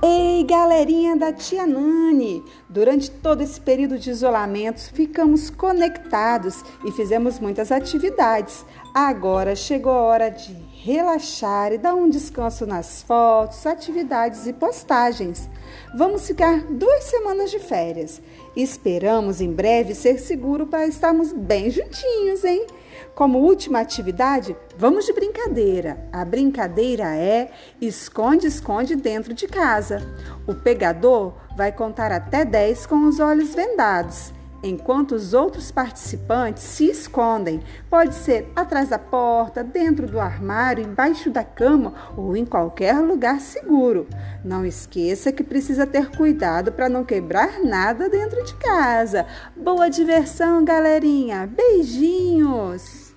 Ei, galerinha da Tia Nani! Durante todo esse período de isolamento, ficamos conectados e fizemos muitas atividades. Agora chegou a hora de relaxar e dar um descanso nas fotos, atividades e postagens. Vamos ficar duas semanas de férias. Esperamos em breve ser seguro para estarmos bem juntinhos, hein? Como última atividade, vamos de brincadeira. A brincadeira é esconde-esconde dentro de casa. O pegador vai contar até 10 com os olhos vendados enquanto os outros participantes se escondem. Pode ser atrás da porta, dentro do armário, embaixo da cama ou em qualquer lugar seguro. Não esqueça que precisa ter cuidado para não quebrar nada dentro de casa. Boa diversão, galerinha! Beijinhos!